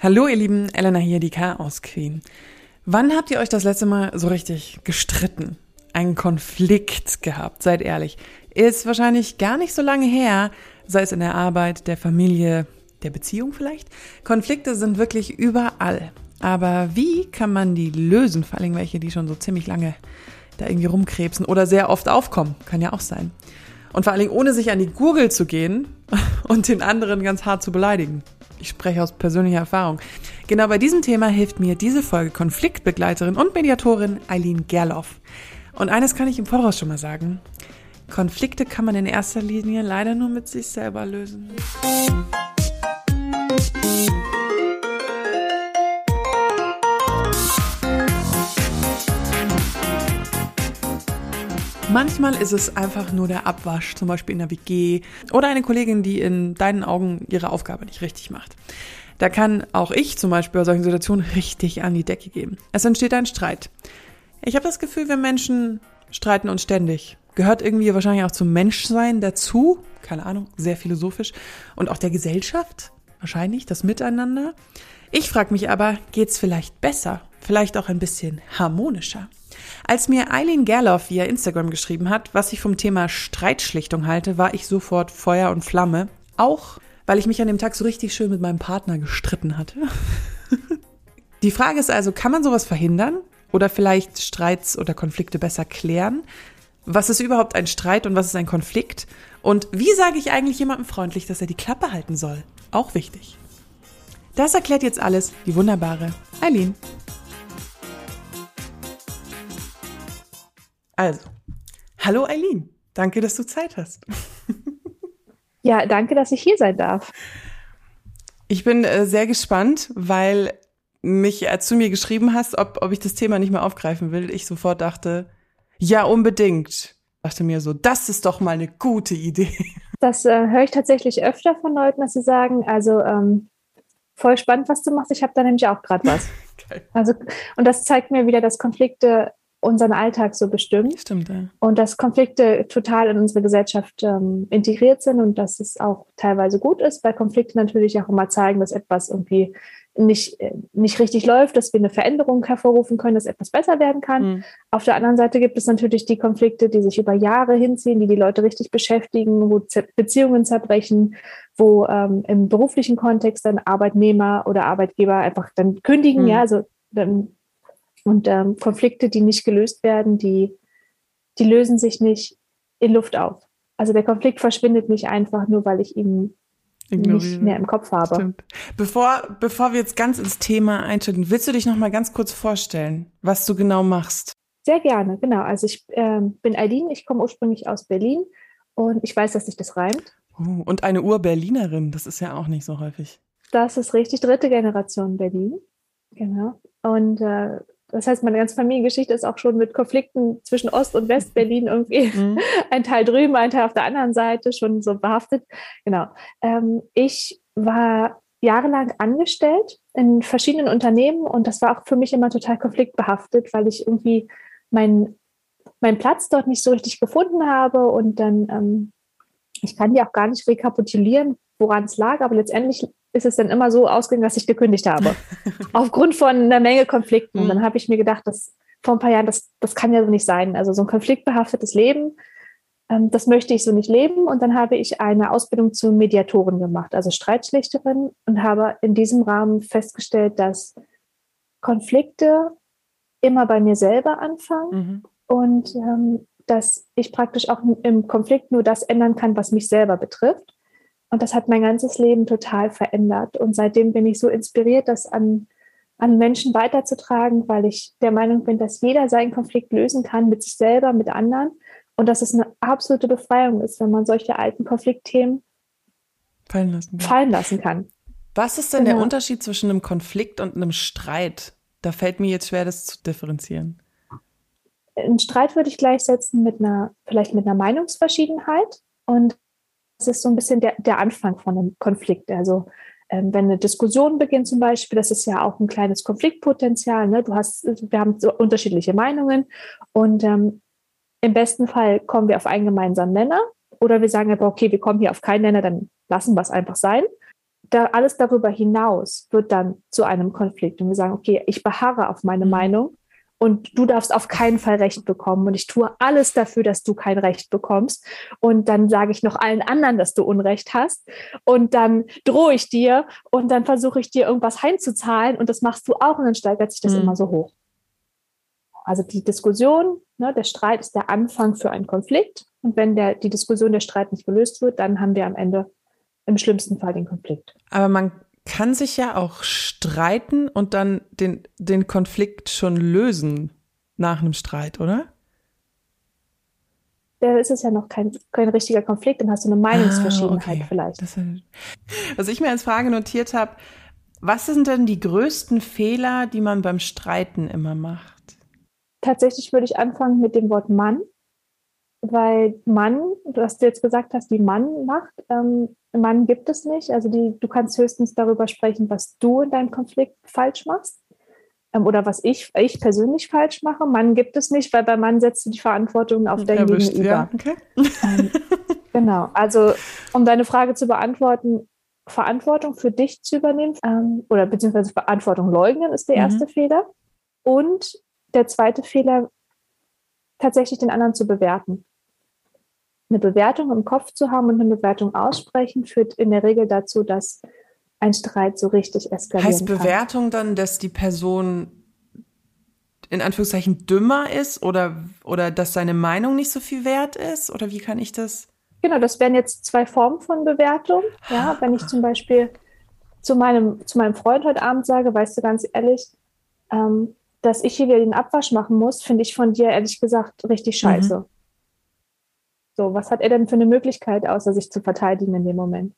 Hallo ihr Lieben, Elena hier, die Chaos Queen. Wann habt ihr euch das letzte Mal so richtig gestritten? Einen Konflikt gehabt, seid ehrlich. Ist wahrscheinlich gar nicht so lange her, sei es in der Arbeit, der Familie, der Beziehung vielleicht. Konflikte sind wirklich überall. Aber wie kann man die lösen? Vor allem welche, die schon so ziemlich lange da irgendwie rumkrebsen oder sehr oft aufkommen. Kann ja auch sein. Und vor allen Dingen ohne sich an die Gurgel zu gehen und den anderen ganz hart zu beleidigen. Ich spreche aus persönlicher Erfahrung. Genau bei diesem Thema hilft mir diese Folge Konfliktbegleiterin und Mediatorin Eileen Gerloff. Und eines kann ich im Voraus schon mal sagen. Konflikte kann man in erster Linie leider nur mit sich selber lösen. Manchmal ist es einfach nur der Abwasch, zum Beispiel in der WG oder eine Kollegin, die in deinen Augen ihre Aufgabe nicht richtig macht. Da kann auch ich zum Beispiel bei solchen Situationen richtig an die Decke geben. Es entsteht ein Streit. Ich habe das Gefühl, wir Menschen streiten uns ständig. Gehört irgendwie wahrscheinlich auch zum Menschsein dazu. Keine Ahnung, sehr philosophisch. Und auch der Gesellschaft. Wahrscheinlich, das Miteinander. Ich frage mich aber, geht's vielleicht besser? Vielleicht auch ein bisschen harmonischer? Als mir Eileen Gerloff via Instagram geschrieben hat, was ich vom Thema Streitschlichtung halte, war ich sofort Feuer und Flamme. Auch weil ich mich an dem Tag so richtig schön mit meinem Partner gestritten hatte. Die Frage ist also, kann man sowas verhindern? Oder vielleicht Streits oder Konflikte besser klären? Was ist überhaupt ein Streit und was ist ein Konflikt? Und wie sage ich eigentlich jemandem freundlich, dass er die Klappe halten soll? Auch wichtig. Das erklärt jetzt alles die wunderbare Eileen. Also, hallo Eileen, danke, dass du Zeit hast. Ja, danke, dass ich hier sein darf. Ich bin äh, sehr gespannt, weil mich, als du mir geschrieben hast, ob, ob ich das Thema nicht mehr aufgreifen will, ich sofort dachte, ja, unbedingt. Dachte mir so, das ist doch mal eine gute Idee. Das äh, höre ich tatsächlich öfter von Leuten, dass sie sagen, also ähm, voll spannend, was du machst. Ich habe da nämlich auch gerade was. okay. Also, und das zeigt mir wieder, dass Konflikte unseren Alltag so bestimmt. Stimmt, ja. Und dass Konflikte total in unsere Gesellschaft ähm, integriert sind und dass es auch teilweise gut ist, weil Konflikte natürlich auch immer zeigen, dass etwas irgendwie nicht, äh, nicht richtig läuft, dass wir eine Veränderung hervorrufen können, dass etwas besser werden kann. Mhm. Auf der anderen Seite gibt es natürlich die Konflikte, die sich über Jahre hinziehen, die die Leute richtig beschäftigen, wo Beziehungen zerbrechen, wo ähm, im beruflichen Kontext dann Arbeitnehmer oder Arbeitgeber einfach dann kündigen, mhm. ja, also dann und ähm, Konflikte, die nicht gelöst werden, die, die lösen sich nicht in Luft auf. Also der Konflikt verschwindet nicht einfach nur, weil ich ihn nicht mehr im Kopf habe. Stimmt. Bevor, bevor wir jetzt ganz ins Thema einschreiten, willst du dich noch mal ganz kurz vorstellen, was du genau machst? Sehr gerne, genau. Also ich äh, bin Eileen, ich komme ursprünglich aus Berlin und ich weiß, dass sich das reimt. Oh, und eine Ur-Berlinerin, das ist ja auch nicht so häufig. Das ist richtig, dritte Generation Berlin. Genau. Und äh, das heißt, meine ganze Familiengeschichte ist auch schon mit Konflikten zwischen Ost- und West-Berlin irgendwie mhm. ein Teil drüben, ein Teil auf der anderen Seite schon so behaftet. Genau. Ähm, ich war jahrelang angestellt in verschiedenen Unternehmen und das war auch für mich immer total konfliktbehaftet, weil ich irgendwie meinen mein Platz dort nicht so richtig gefunden habe und dann, ähm, ich kann dir auch gar nicht rekapitulieren, woran es lag, aber letztendlich ist es dann immer so ausgegangen, dass ich gekündigt habe. Aufgrund von einer Menge Konflikten. Mhm. Dann habe ich mir gedacht, dass vor ein paar Jahren, das, das kann ja so nicht sein. Also so ein konfliktbehaftetes Leben, ähm, das möchte ich so nicht leben. Und dann habe ich eine Ausbildung zur Mediatorin gemacht, also Streitschlichterin, und habe in diesem Rahmen festgestellt, dass Konflikte immer bei mir selber anfangen mhm. und ähm, dass ich praktisch auch im Konflikt nur das ändern kann, was mich selber betrifft. Und das hat mein ganzes Leben total verändert. Und seitdem bin ich so inspiriert, das an, an Menschen weiterzutragen, weil ich der Meinung bin, dass jeder seinen Konflikt lösen kann mit sich selber, mit anderen. Und dass es eine absolute Befreiung ist, wenn man solche alten Konfliktthemen fallen lassen kann. Fallen lassen kann. Was ist denn genau. der Unterschied zwischen einem Konflikt und einem Streit? Da fällt mir jetzt schwer, das zu differenzieren. Ein Streit würde ich gleichsetzen mit einer, vielleicht mit einer Meinungsverschiedenheit. Und das ist so ein bisschen der, der Anfang von einem Konflikt. Also ähm, wenn eine Diskussion beginnt zum Beispiel, das ist ja auch ein kleines Konfliktpotenzial. Ne? Du hast, wir haben so unterschiedliche Meinungen und ähm, im besten Fall kommen wir auf einen gemeinsamen Nenner oder wir sagen aber, okay, wir kommen hier auf keinen Nenner, dann lassen wir es einfach sein. da alles darüber hinaus wird dann zu einem Konflikt. Und wir sagen, okay, ich beharre auf meine mhm. Meinung und du darfst auf keinen Fall Recht bekommen. Und ich tue alles dafür, dass du kein Recht bekommst. Und dann sage ich noch allen anderen, dass du Unrecht hast. Und dann drohe ich dir und dann versuche ich dir irgendwas heimzuzahlen und das machst du auch und dann steigert sich das mhm. immer so hoch. Also die Diskussion, ne, der Streit ist der Anfang für einen Konflikt. Und wenn der, die Diskussion, der Streit nicht gelöst wird, dann haben wir am Ende im schlimmsten Fall den Konflikt. Aber man kann sich ja auch streiten und dann den, den Konflikt schon lösen nach einem Streit, oder? Da ist es ja noch kein, kein richtiger Konflikt, dann hast du eine Meinungsverschiedenheit ah, okay. vielleicht. Das, was ich mir als Frage notiert habe, was sind denn die größten Fehler, die man beim Streiten immer macht? Tatsächlich würde ich anfangen mit dem Wort Mann, weil Mann, was du jetzt gesagt hast, die Mann macht, ähm, Mann gibt es nicht. Also die, du kannst höchstens darüber sprechen, was du in deinem Konflikt falsch machst ähm, oder was ich, ich persönlich falsch mache. Mann gibt es nicht, weil bei Mann setzt du die Verantwortung auf dein Erwischt, Gegenüber. Ja, okay. ähm, genau. Also um deine Frage zu beantworten, Verantwortung für dich zu übernehmen ähm, oder beziehungsweise Verantwortung leugnen ist der mhm. erste Fehler. Und der zweite Fehler, tatsächlich den anderen zu bewerten eine Bewertung im Kopf zu haben und eine Bewertung aussprechen, führt in der Regel dazu, dass ein Streit so richtig eskaliert. Heißt Bewertung kann. dann, dass die Person in Anführungszeichen dümmer ist oder, oder dass seine Meinung nicht so viel wert ist? Oder wie kann ich das? Genau, das wären jetzt zwei Formen von Bewertung. Ja, wenn ich zum Beispiel zu meinem, zu meinem Freund heute Abend sage, weißt du ganz ehrlich, ähm, dass ich hier wieder den Abwasch machen muss, finde ich von dir ehrlich gesagt richtig mhm. scheiße. Mhm. So, was hat er denn für eine Möglichkeit, außer sich zu verteidigen in dem Moment?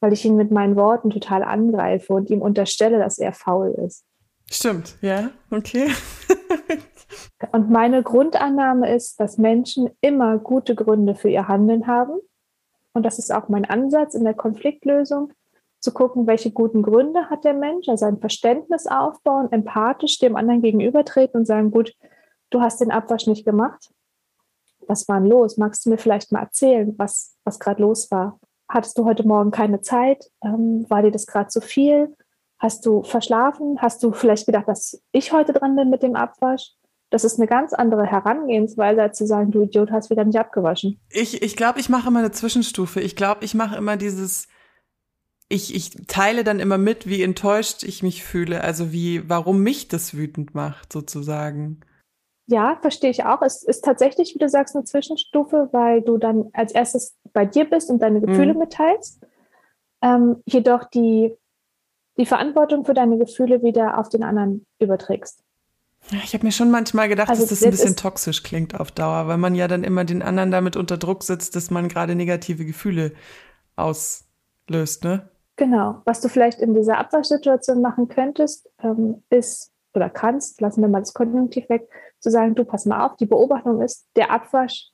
Weil ich ihn mit meinen Worten total angreife und ihm unterstelle, dass er faul ist. Stimmt, ja, okay. und meine Grundannahme ist, dass Menschen immer gute Gründe für ihr Handeln haben. Und das ist auch mein Ansatz in der Konfliktlösung, zu gucken, welche guten Gründe hat der Mensch, also ein Verständnis aufbauen, empathisch dem anderen gegenübertreten und sagen, gut, du hast den Abwasch nicht gemacht was war denn los? Magst du mir vielleicht mal erzählen, was, was gerade los war? Hattest du heute Morgen keine Zeit? Ähm, war dir das gerade zu viel? Hast du verschlafen? Hast du vielleicht gedacht, dass ich heute dran bin mit dem Abwasch? Das ist eine ganz andere Herangehensweise, als zu sagen, du Idiot, hast wieder nicht abgewaschen. Ich, ich glaube, ich mache immer eine Zwischenstufe. Ich glaube, ich mache immer dieses, ich, ich teile dann immer mit, wie enttäuscht ich mich fühle, also wie, warum mich das wütend macht, sozusagen. Ja, verstehe ich auch. Es ist tatsächlich, wie du sagst, eine Zwischenstufe, weil du dann als erstes bei dir bist und deine Gefühle mhm. mitteilst. Ähm, jedoch die, die Verantwortung für deine Gefühle wieder auf den anderen überträgst. Ich habe mir schon manchmal gedacht, also dass das ein bisschen toxisch klingt auf Dauer, weil man ja dann immer den anderen damit unter Druck setzt, dass man gerade negative Gefühle auslöst, ne? Genau. Was du vielleicht in dieser Abwaschsituation machen könntest, ähm, ist oder kannst, lassen wir mal das Konjunktiv weg, zu sagen, du pass mal auf, die Beobachtung ist, der Abwasch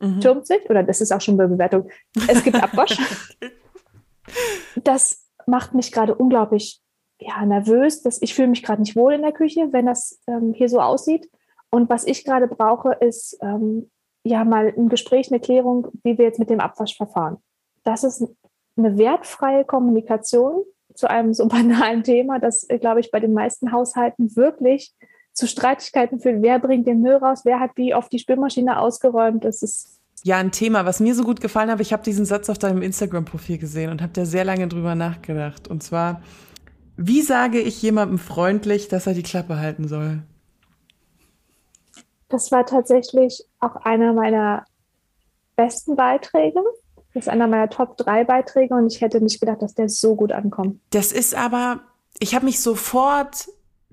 mhm. türmt sich, oder das ist auch schon eine Bewertung, es gibt Abwasch. das macht mich gerade unglaublich ja, nervös, dass ich fühle mich gerade nicht wohl in der Küche, wenn das ähm, hier so aussieht. Und was ich gerade brauche, ist ähm, ja mal ein Gespräch, eine Klärung, wie wir jetzt mit dem Abwasch verfahren. Das ist eine wertfreie Kommunikation zu einem so banalen Thema, das, äh, glaube ich, bei den meisten Haushalten wirklich zu Streitigkeiten führt. Wer bringt den Müll raus? Wer hat wie oft die Spülmaschine ausgeräumt? Das ist ja, ein Thema, was mir so gut gefallen hat, ich habe diesen Satz auf deinem Instagram-Profil gesehen und habe da sehr lange drüber nachgedacht. Und zwar, wie sage ich jemandem freundlich, dass er die Klappe halten soll? Das war tatsächlich auch einer meiner besten Beiträge. Das ist einer meiner Top 3 Beiträge und ich hätte nicht gedacht, dass der so gut ankommt. Das ist aber, ich habe mich sofort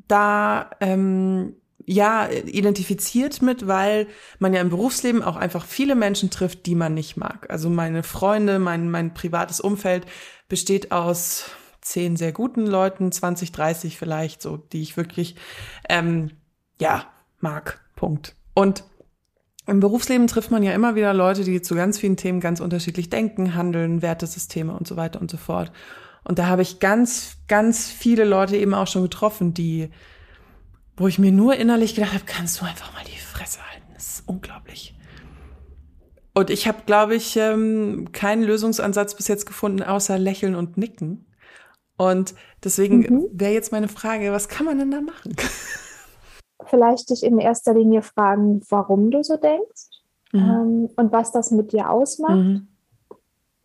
da ähm, ja identifiziert mit, weil man ja im Berufsleben auch einfach viele Menschen trifft, die man nicht mag. Also meine Freunde, mein, mein privates Umfeld besteht aus zehn sehr guten Leuten, 20, 30 vielleicht, so, die ich wirklich ähm, ja mag. Punkt. Und im Berufsleben trifft man ja immer wieder Leute, die zu ganz vielen Themen ganz unterschiedlich denken, handeln, Wertesysteme und so weiter und so fort. Und da habe ich ganz, ganz viele Leute eben auch schon getroffen, die, wo ich mir nur innerlich gedacht habe, kannst du einfach mal die Fresse halten. Das ist unglaublich. Und ich habe, glaube ich, ähm, keinen Lösungsansatz bis jetzt gefunden, außer lächeln und nicken. Und deswegen mhm. wäre jetzt meine Frage, was kann man denn da machen? Vielleicht dich in erster Linie fragen, warum du so denkst mhm. ähm, und was das mit dir ausmacht. Mhm.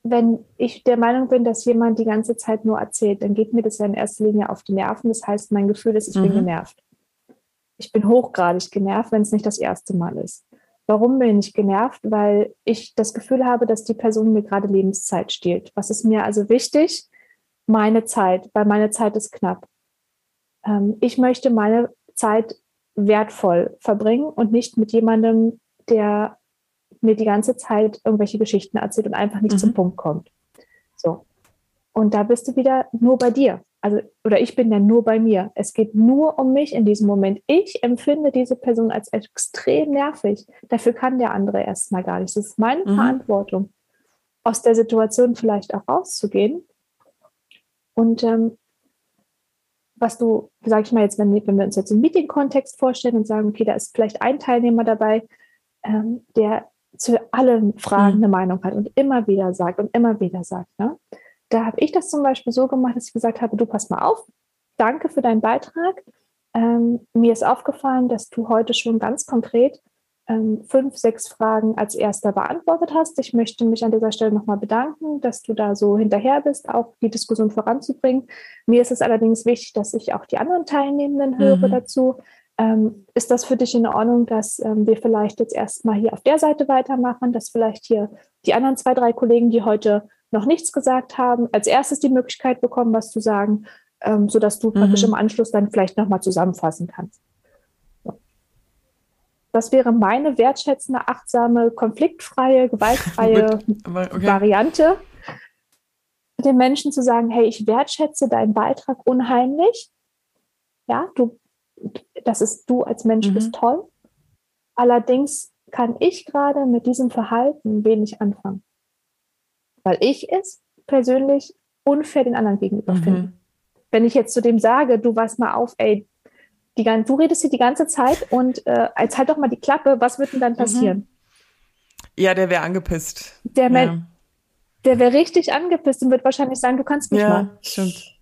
Wenn ich der Meinung bin, dass jemand die ganze Zeit nur erzählt, dann geht mir das ja in erster Linie auf die Nerven. Das heißt, mein Gefühl ist, ich bin mhm. genervt. Ich bin hochgradig genervt, wenn es nicht das erste Mal ist. Warum bin ich genervt? Weil ich das Gefühl habe, dass die Person mir gerade Lebenszeit stiehlt. Was ist mir also wichtig? Meine Zeit, weil meine Zeit ist knapp. Ähm, ich möchte meine Zeit wertvoll verbringen und nicht mit jemandem, der mir die ganze Zeit irgendwelche Geschichten erzählt und einfach nicht mhm. zum Punkt kommt. So. Und da bist du wieder nur bei dir also, oder ich bin dann nur bei mir. Es geht nur um mich in diesem Moment. Ich empfinde diese Person als extrem nervig. Dafür kann der andere erstmal gar nicht. Es ist meine mhm. Verantwortung, aus der Situation vielleicht auch rauszugehen. Und ähm, was du, sag ich mal jetzt, wenn, wenn wir uns jetzt im Meeting-Kontext vorstellen und sagen, okay, da ist vielleicht ein Teilnehmer dabei, ähm, der zu allen Fragen mhm. eine Meinung hat und immer wieder sagt und immer wieder sagt. Ne? Da habe ich das zum Beispiel so gemacht, dass ich gesagt habe, du pass mal auf, danke für deinen Beitrag. Ähm, mir ist aufgefallen, dass du heute schon ganz konkret ähm, fünf, sechs Fragen als erster beantwortet hast. Ich möchte mich an dieser Stelle nochmal bedanken, dass du da so hinterher bist, auch die Diskussion voranzubringen. Mir ist es allerdings wichtig, dass ich auch die anderen Teilnehmenden höre mhm. dazu. Ähm, ist das für dich in Ordnung, dass ähm, wir vielleicht jetzt erstmal hier auf der Seite weitermachen, dass vielleicht hier die anderen zwei, drei Kollegen, die heute noch nichts gesagt haben, als erstes die Möglichkeit bekommen, was zu sagen, ähm, sodass du mhm. praktisch im Anschluss dann vielleicht nochmal zusammenfassen kannst. Das wäre meine wertschätzende, achtsame, konfliktfreie, gewaltfreie okay. Variante, den Menschen zu sagen, hey, ich wertschätze deinen Beitrag unheimlich. Ja, du, das ist du als Mensch mhm. bist toll. Allerdings kann ich gerade mit diesem Verhalten wenig anfangen weil ich es persönlich unfair den anderen gegenüber mhm. finde. Wenn ich jetzt zu dem sage, du weißt mal auf, ey, die, du redest hier die ganze Zeit und äh, jetzt halt doch mal die Klappe, was wird denn dann mhm. passieren? Mhm. Ja, der wäre angepisst. Der, ja. der wäre richtig angepisst und wird wahrscheinlich sagen, du kannst mich ja, mal. Ja, stimmt.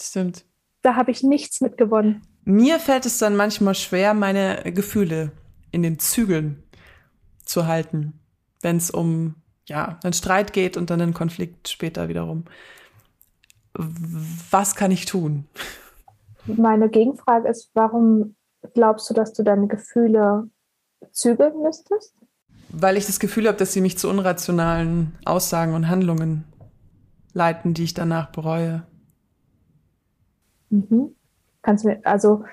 Stimmt. Da habe ich nichts mit gewonnen. Mir fällt es dann manchmal schwer, meine Gefühle in den Zügeln zu halten, wenn es um ja, einen Streit geht und dann einen Konflikt später wiederum. Was kann ich tun? Meine Gegenfrage ist, warum glaubst du, dass du deine Gefühle zügeln müsstest? Weil ich das Gefühl habe, dass sie mich zu unrationalen Aussagen und Handlungen leiten, die ich danach bereue. Mhm. Kannst du mir, also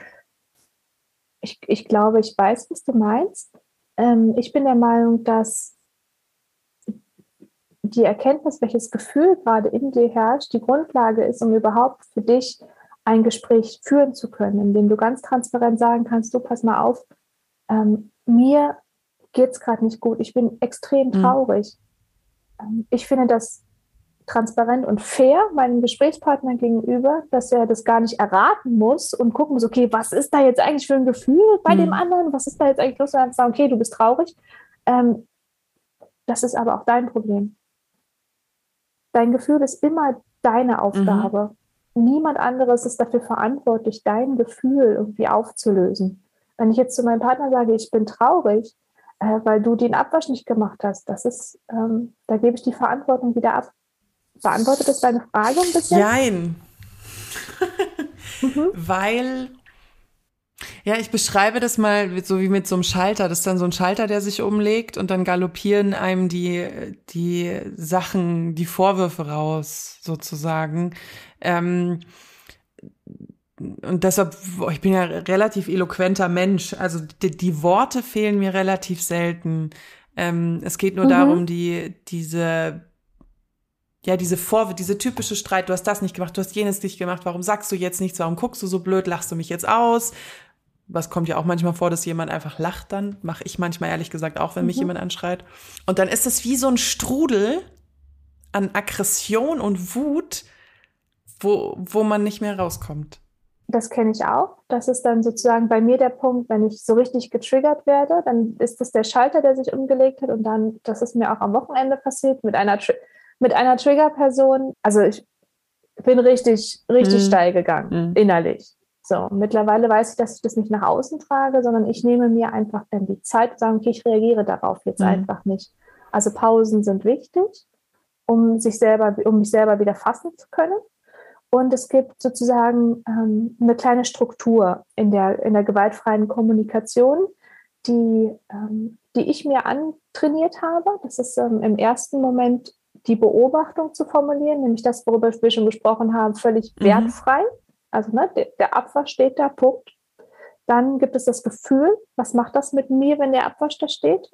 ich, ich glaube, ich weiß, was du meinst. Ähm, ich bin der Meinung, dass die Erkenntnis, welches Gefühl gerade in dir herrscht, die Grundlage ist, um überhaupt für dich ein Gespräch führen zu können, in dem du ganz transparent sagen kannst, du pass mal auf, ähm, mir geht es gerade nicht gut, ich bin extrem mhm. traurig. Mhm. ich finde das transparent und fair meinem Gesprächspartner gegenüber, dass er das gar nicht erraten muss und gucken muss, okay, was ist da jetzt eigentlich für ein Gefühl bei mhm. dem anderen? Was ist da jetzt eigentlich los? Und dann sagen, okay, du bist traurig. Ähm, das ist aber auch dein Problem. Dein Gefühl ist immer deine Aufgabe. Mhm. Niemand anderes ist dafür verantwortlich, dein Gefühl irgendwie aufzulösen. Wenn ich jetzt zu meinem Partner sage, ich bin traurig, äh, weil du den Abwasch nicht gemacht hast, das ist, ähm, da gebe ich die Verantwortung wieder ab. Beantwortet das deine Frage ein bisschen? Nein. mhm. Weil ja, ich beschreibe das mal so wie mit so einem Schalter. Das ist dann so ein Schalter, der sich umlegt und dann galoppieren einem die, die Sachen, die Vorwürfe raus, sozusagen. Ähm, und deshalb, ich bin ja relativ eloquenter Mensch. Also die, die Worte fehlen mir relativ selten. Ähm, es geht nur mhm. darum, die, diese ja, diese Vorwürfe, diese typische Streit, du hast das nicht gemacht, du hast jenes nicht gemacht, warum sagst du jetzt nichts, warum guckst du so blöd, lachst du mich jetzt aus, was kommt ja auch manchmal vor, dass jemand einfach lacht dann. Mache ich manchmal ehrlich gesagt auch, wenn mhm. mich jemand anschreit. Und dann ist es wie so ein Strudel an Aggression und Wut, wo, wo man nicht mehr rauskommt. das kenne ich auch. Das ist dann sozusagen bei mir der Punkt, wenn ich so richtig getriggert werde, dann ist das der Schalter, der sich umgelegt hat. Und dann, das ist mir auch am Wochenende passiert mit einer, mit einer Trigger-Person. Also ich bin richtig, richtig mhm. steil gegangen, mhm. innerlich. So, mittlerweile weiß ich, dass ich das nicht nach außen trage, sondern ich nehme mir einfach dann die Zeit und sage, okay, ich reagiere darauf jetzt mhm. einfach nicht. Also Pausen sind wichtig, um sich selber, um mich selber wieder fassen zu können. Und es gibt sozusagen ähm, eine kleine Struktur in der, in der gewaltfreien Kommunikation, die, ähm, die ich mir antrainiert habe. Das ist ähm, im ersten Moment die Beobachtung zu formulieren, nämlich das, worüber wir schon gesprochen haben, völlig mhm. Also ne, der, der Abwasch steht da, Punkt. Dann gibt es das Gefühl, was macht das mit mir, wenn der Abwasch da steht?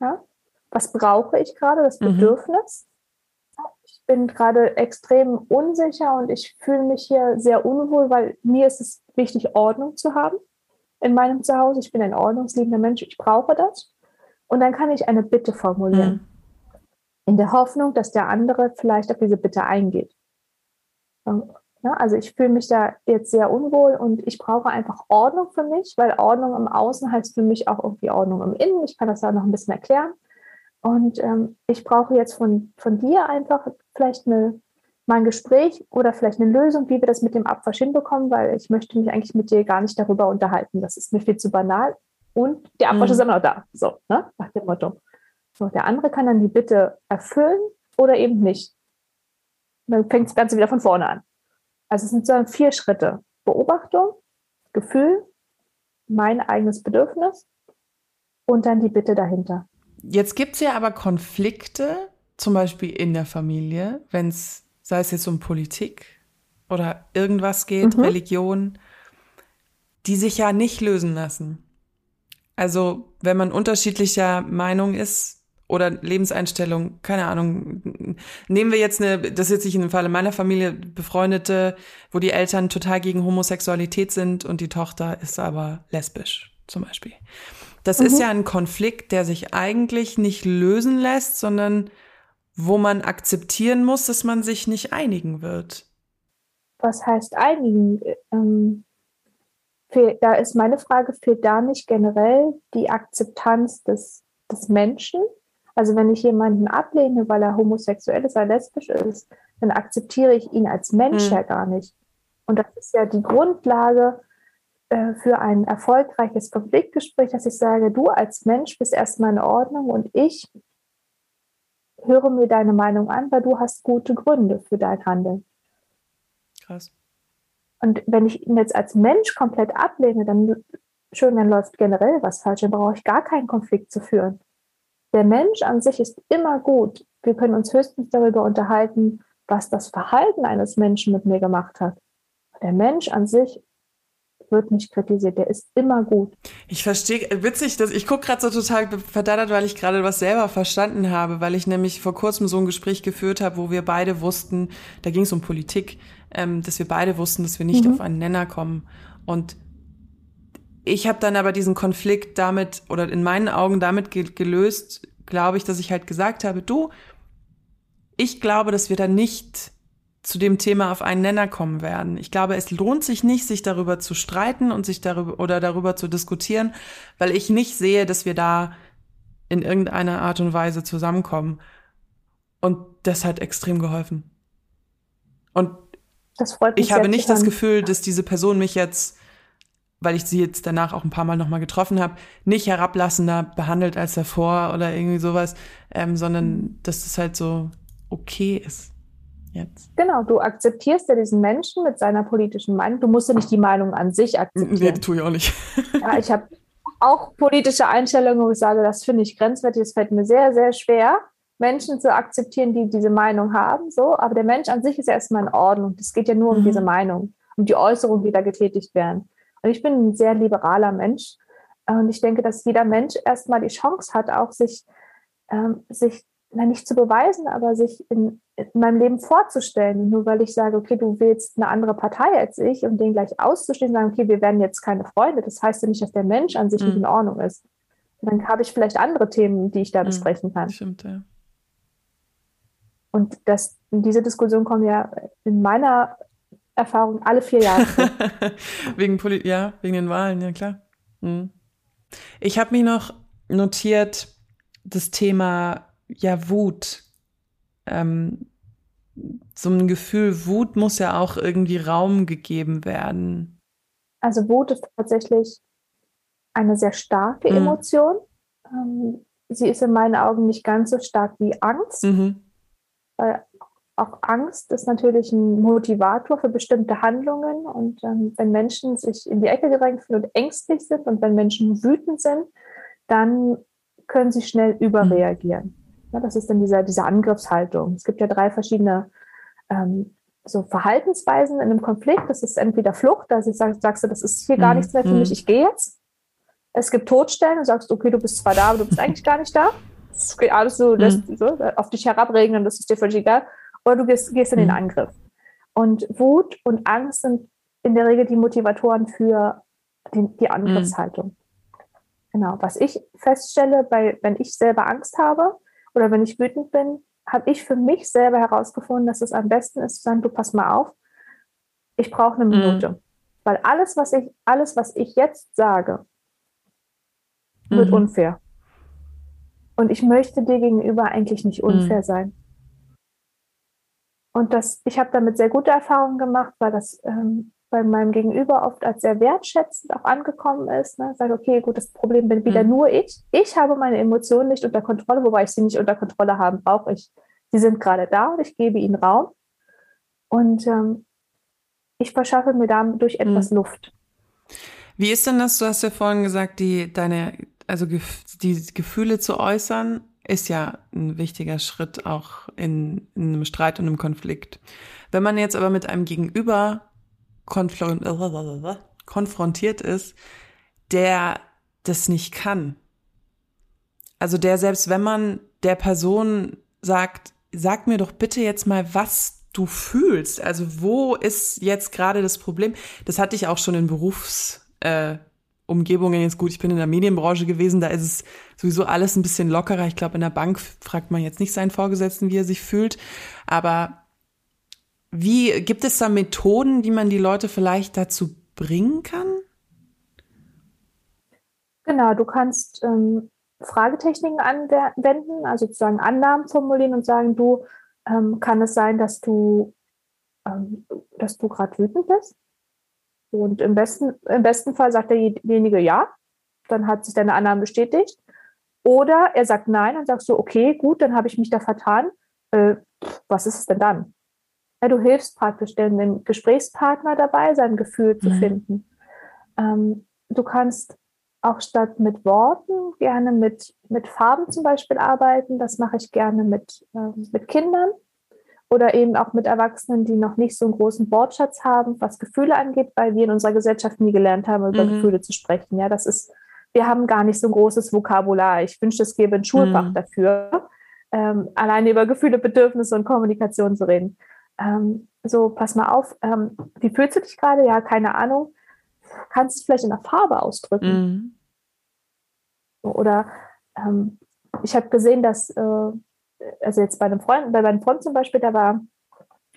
Ja? Was brauche ich gerade, das mhm. Bedürfnis? ich bin gerade extrem unsicher und ich fühle mich hier sehr unwohl, weil mir ist es wichtig, Ordnung zu haben in meinem Zuhause. Ich bin ein ordnungsliebender Mensch, ich brauche das. Und dann kann ich eine Bitte formulieren, mhm. in der Hoffnung, dass der andere vielleicht auf diese Bitte eingeht. Ja, also ich fühle mich da jetzt sehr unwohl und ich brauche einfach Ordnung für mich, weil Ordnung im Außen heißt für mich auch irgendwie Ordnung im Innen. Ich kann das da noch ein bisschen erklären. Und ähm, ich brauche jetzt von, von dir einfach vielleicht eine, mal ein Gespräch oder vielleicht eine Lösung, wie wir das mit dem Abwasch hinbekommen, weil ich möchte mich eigentlich mit dir gar nicht darüber unterhalten. Das ist mir viel zu banal. Und der Abwasch mhm. ist immer noch da. So, ne? nach dem Motto. So, der andere kann dann die Bitte erfüllen oder eben nicht. Dann fängt das Ganze wieder von vorne an. Also es sind so vier Schritte. Beobachtung, Gefühl, mein eigenes Bedürfnis und dann die Bitte dahinter. Jetzt gibt es ja aber Konflikte, zum Beispiel in der Familie, wenn es, sei es jetzt um Politik oder irgendwas geht, mhm. Religion, die sich ja nicht lösen lassen. Also wenn man unterschiedlicher Meinung ist oder Lebenseinstellung, keine Ahnung, nehmen wir jetzt eine, das ist jetzt nicht in dem Falle meiner Familie, Befreundete, wo die Eltern total gegen Homosexualität sind und die Tochter ist aber lesbisch zum Beispiel. Das mhm. ist ja ein Konflikt, der sich eigentlich nicht lösen lässt, sondern wo man akzeptieren muss, dass man sich nicht einigen wird. Was heißt einigen? Ähm, für, da ist meine Frage, fehlt da nicht generell die Akzeptanz des, des Menschen? Also wenn ich jemanden ablehne, weil er homosexuell ist, weil er lesbisch ist, dann akzeptiere ich ihn als Mensch mhm. ja gar nicht. Und das ist ja die Grundlage äh, für ein erfolgreiches Konfliktgespräch, dass ich sage, du als Mensch bist erstmal in Ordnung und ich höre mir deine Meinung an, weil du hast gute Gründe für dein Handeln. Krass. Und wenn ich ihn jetzt als Mensch komplett ablehne, dann schön, dann läuft generell was falsch, dann brauche ich gar keinen Konflikt zu führen. Der Mensch an sich ist immer gut. Wir können uns höchstens darüber unterhalten, was das Verhalten eines Menschen mit mir gemacht hat. Der Mensch an sich wird nicht kritisiert, der ist immer gut. Ich verstehe, witzig, dass ich gucke gerade so total verdattert, weil ich gerade was selber verstanden habe, weil ich nämlich vor kurzem so ein Gespräch geführt habe, wo wir beide wussten, da ging es um Politik, ähm, dass wir beide wussten, dass wir nicht mhm. auf einen Nenner kommen. Und ich habe dann aber diesen Konflikt damit oder in meinen Augen damit gelöst, glaube ich, dass ich halt gesagt habe, du, ich glaube, dass wir da nicht zu dem Thema auf einen Nenner kommen werden. Ich glaube, es lohnt sich nicht, sich darüber zu streiten und sich darüber oder darüber zu diskutieren, weil ich nicht sehe, dass wir da in irgendeiner Art und Weise zusammenkommen. Und das hat extrem geholfen. Und ich habe nicht das Gefühl, dass diese Person mich jetzt, weil ich sie jetzt danach auch ein paar Mal nochmal getroffen habe, nicht herablassender behandelt als davor oder irgendwie sowas, ähm, sondern dass es halt so okay ist jetzt. Genau, du akzeptierst ja diesen Menschen mit seiner politischen Meinung. Du musst ja nicht die Meinung an sich akzeptieren. Nee, tue ich auch nicht. ja, ich habe auch politische Einstellungen, wo ich sage, das finde ich grenzwertig, es fällt mir sehr, sehr schwer, Menschen zu akzeptieren, die diese Meinung haben. So, aber der Mensch an sich ist ja erstmal in Ordnung. Es geht ja nur um mhm. diese Meinung, um die Äußerungen, die da getätigt werden. Und ich bin ein sehr liberaler Mensch. Und ich denke, dass jeder Mensch erstmal die Chance hat, auch sich, ähm, sich na, nicht zu beweisen, aber sich in, in, meinem Leben vorzustellen. Nur weil ich sage, okay, du willst eine andere Partei als ich und den gleich auszuschließen, sagen, okay, wir werden jetzt keine Freunde. Das heißt ja nicht, dass der Mensch an sich mhm. nicht in Ordnung ist. Und dann habe ich vielleicht andere Themen, die ich da mhm. besprechen kann. Stimmt, ja. Und das, diese Diskussion kommt ja in meiner Erfahrung alle vier Jahre. wegen Poli ja, wegen den Wahlen, ja klar. Hm. Ich habe mich noch notiert, das Thema ja Wut. Ähm, so ein Gefühl Wut muss ja auch irgendwie Raum gegeben werden. Also Wut ist tatsächlich eine sehr starke mhm. Emotion. Ähm, sie ist in meinen Augen nicht ganz so stark wie Angst. Mhm. Weil auch Angst ist natürlich ein Motivator für bestimmte Handlungen. Und ähm, wenn Menschen sich in die Ecke gedrängt fühlen und ängstlich sind und wenn Menschen wütend sind, dann können sie schnell überreagieren. Ja, das ist dann diese, diese Angriffshaltung. Es gibt ja drei verschiedene ähm, so Verhaltensweisen in einem Konflikt. Das ist entweder Flucht, also sag, sagst du, das ist hier gar mhm. nichts mehr für mich, ich gehe jetzt. Es gibt Todstellen, du sagst, okay, du bist zwar da, aber du bist eigentlich gar nicht da. Es geht alles so, lässt, mhm. so auf dich herabregnen, das ist dir völlig egal. Oder du gehst, gehst in den mhm. Angriff. Und Wut und Angst sind in der Regel die Motivatoren für die, die Angriffshaltung. Mhm. Genau. Was ich feststelle, bei, wenn ich selber Angst habe oder wenn ich wütend bin, habe ich für mich selber herausgefunden, dass es am besten ist, zu sagen, du pass mal auf, ich brauche eine mhm. Minute. Mhm. Weil alles, was ich, alles, was ich jetzt sage, wird mhm. unfair. Und ich möchte dir gegenüber eigentlich nicht unfair mhm. sein. Und das, ich habe damit sehr gute Erfahrungen gemacht, weil das ähm, bei meinem Gegenüber oft als sehr wertschätzend auch angekommen ist. Ne? Sage, okay, gut, das Problem bin wieder mhm. nur ich. Ich habe meine Emotionen nicht unter Kontrolle, wobei ich sie nicht unter Kontrolle haben brauche ich. Sie sind gerade da und ich gebe ihnen Raum. Und ähm, ich verschaffe mir dadurch mhm. etwas mhm. Luft. Wie ist denn das? Du hast ja vorhin gesagt, die deine, also die Gefühle zu äußern, ist ja ein wichtiger Schritt auch in, in einem Streit und einem Konflikt. Wenn man jetzt aber mit einem Gegenüber konfrontiert ist, der das nicht kann. Also der selbst wenn man der Person sagt, sag mir doch bitte jetzt mal, was du fühlst. Also wo ist jetzt gerade das Problem? Das hatte ich auch schon in Berufsumgebungen. Äh, jetzt gut, ich bin in der Medienbranche gewesen, da ist es sowieso alles ein bisschen lockerer. Ich glaube, in der Bank fragt man jetzt nicht seinen Vorgesetzten, wie er sich fühlt. Aber wie gibt es da Methoden, wie man die Leute vielleicht dazu bringen kann? Genau, du kannst ähm, Fragetechniken anwenden, also sozusagen Annahmen formulieren und sagen, du, ähm, kann es sein, dass du, ähm, dass du gerade wütend bist? Und im besten, im besten Fall sagt derjenige ja, dann hat sich deine Annahme bestätigt. Oder er sagt nein und sagst so, okay, gut, dann habe ich mich da vertan. Äh, was ist es denn dann? Ja, du hilfst praktisch dem Gesprächspartner dabei, sein Gefühl zu mhm. finden. Ähm, du kannst auch statt mit Worten gerne mit, mit Farben zum Beispiel arbeiten. Das mache ich gerne mit, äh, mit Kindern oder eben auch mit Erwachsenen, die noch nicht so einen großen Wortschatz haben, was Gefühle angeht, weil wir in unserer Gesellschaft nie gelernt haben, über mhm. Gefühle zu sprechen. Ja, das ist, wir haben gar nicht so ein großes Vokabular. Ich wünschte, es gäbe ein Schulfach mhm. dafür, ähm, alleine über Gefühle, Bedürfnisse und Kommunikation zu reden ähm, so, pass mal auf, ähm, wie fühlst du dich gerade? Ja, keine Ahnung. Kannst du es vielleicht in der Farbe ausdrücken? Mhm. Oder ähm, ich habe gesehen, dass, äh, also jetzt bei einem Freund, bei meinem Freund zum Beispiel, da war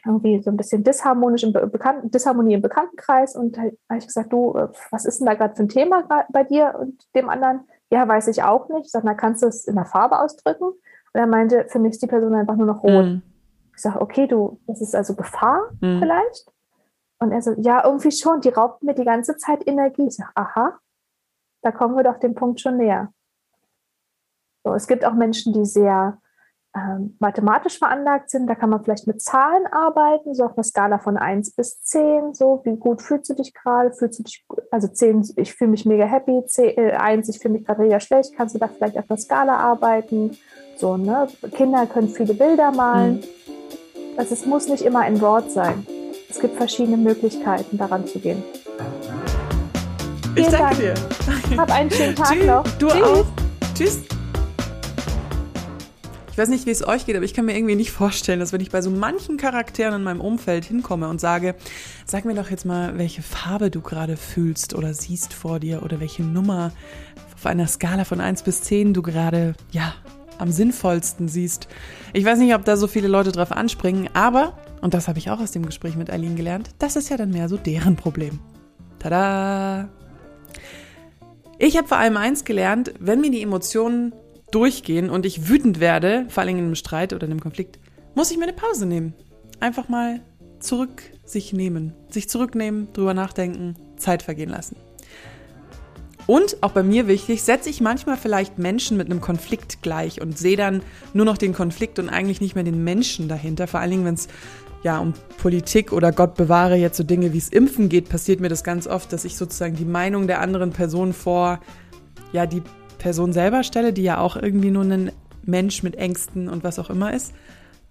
irgendwie so ein bisschen disharmonisch im Bekannten, Disharmonie im Bekanntenkreis und da habe ich gesagt, du, äh, was ist denn da gerade für ein Thema bei dir und dem anderen? Ja, weiß ich auch nicht. Ich sage, na, kannst du es in der Farbe ausdrücken? Und er meinte, für mich ist die Person einfach nur noch rot. Mhm. Ich sage, okay, du, das ist also Gefahr mhm. vielleicht? Und er so, ja, irgendwie schon, die raubt mir die ganze Zeit Energie. Ich sage, aha, da kommen wir doch dem Punkt schon näher. So, es gibt auch Menschen, die sehr ähm, mathematisch veranlagt sind. Da kann man vielleicht mit Zahlen arbeiten, so auf einer Skala von 1 bis 10. So, wie gut fühlst du dich gerade? Fühlst du dich, also 10, ich fühle mich mega happy, 10, äh, 1, ich fühle mich gerade mega schlecht. Kannst du da vielleicht auf einer Skala arbeiten? So, ne? Kinder können viele Bilder malen. Mhm. Also es muss nicht immer ein Wort sein. Es gibt verschiedene Möglichkeiten, daran zu gehen. Ich Vielen danke Dank. dir. Hab einen schönen Tag Tschüss. noch. Du Tschüss. auch. Tschüss. Ich weiß nicht, wie es euch geht, aber ich kann mir irgendwie nicht vorstellen, dass wenn ich bei so manchen Charakteren in meinem Umfeld hinkomme und sage, sag mir doch jetzt mal, welche Farbe du gerade fühlst oder siehst vor dir oder welche Nummer auf einer Skala von 1 bis 10 du gerade, ja, am sinnvollsten siehst. Ich weiß nicht, ob da so viele Leute drauf anspringen, aber und das habe ich auch aus dem Gespräch mit Eileen gelernt, das ist ja dann mehr so deren Problem. Tada! Ich habe vor allem eins gelernt, wenn mir die Emotionen durchgehen und ich wütend werde, vor allem in einem Streit oder in einem Konflikt, muss ich mir eine Pause nehmen. Einfach mal zurück sich nehmen, sich zurücknehmen, drüber nachdenken, Zeit vergehen lassen. Und auch bei mir wichtig, setze ich manchmal vielleicht Menschen mit einem Konflikt gleich und sehe dann nur noch den Konflikt und eigentlich nicht mehr den Menschen dahinter. Vor allen Dingen, wenn es ja um Politik oder Gott bewahre jetzt so Dinge wie es Impfen geht, passiert mir das ganz oft, dass ich sozusagen die Meinung der anderen Person vor ja die Person selber stelle, die ja auch irgendwie nur ein Mensch mit Ängsten und was auch immer ist.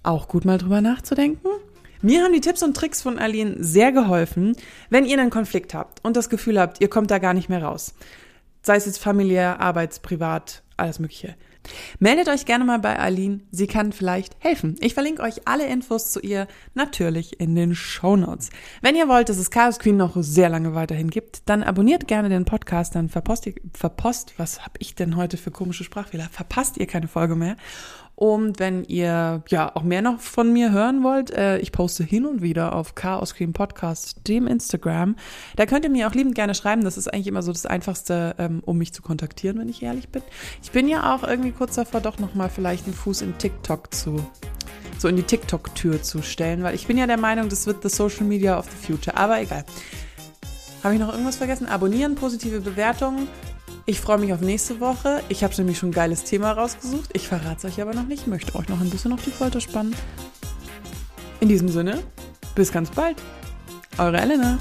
Auch gut mal drüber nachzudenken. Mir haben die Tipps und Tricks von Aline sehr geholfen, wenn ihr einen Konflikt habt und das Gefühl habt, ihr kommt da gar nicht mehr raus sei es jetzt familiär, arbeits-, privat, alles Mögliche. Meldet euch gerne mal bei Aline, sie kann vielleicht helfen. Ich verlinke euch alle Infos zu ihr natürlich in den Show Notes. Wenn ihr wollt, dass es Chaos Queen noch sehr lange weiterhin gibt, dann abonniert gerne den Podcast, dann verpost ihr, verpost, was habe ich denn heute für komische Sprachfehler? Verpasst ihr keine Folge mehr. Und wenn ihr ja auch mehr noch von mir hören wollt, äh, ich poste hin und wieder auf Chaos Cream Podcast, dem Instagram. Da könnt ihr mir auch liebend gerne schreiben. Das ist eigentlich immer so das Einfachste, ähm, um mich zu kontaktieren, wenn ich ehrlich bin. Ich bin ja auch irgendwie kurz davor, doch nochmal vielleicht einen Fuß in TikTok zu so in die TikTok-Tür zu stellen, weil ich bin ja der Meinung, das wird the Social Media of the Future. Aber egal. Habe ich noch irgendwas vergessen? Abonnieren, positive Bewertungen. Ich freue mich auf nächste Woche. Ich habe nämlich schon ein geiles Thema rausgesucht. Ich verrate es euch aber noch nicht. Ich möchte euch noch ein bisschen auf die Folter spannen. In diesem Sinne, bis ganz bald. Eure Elena.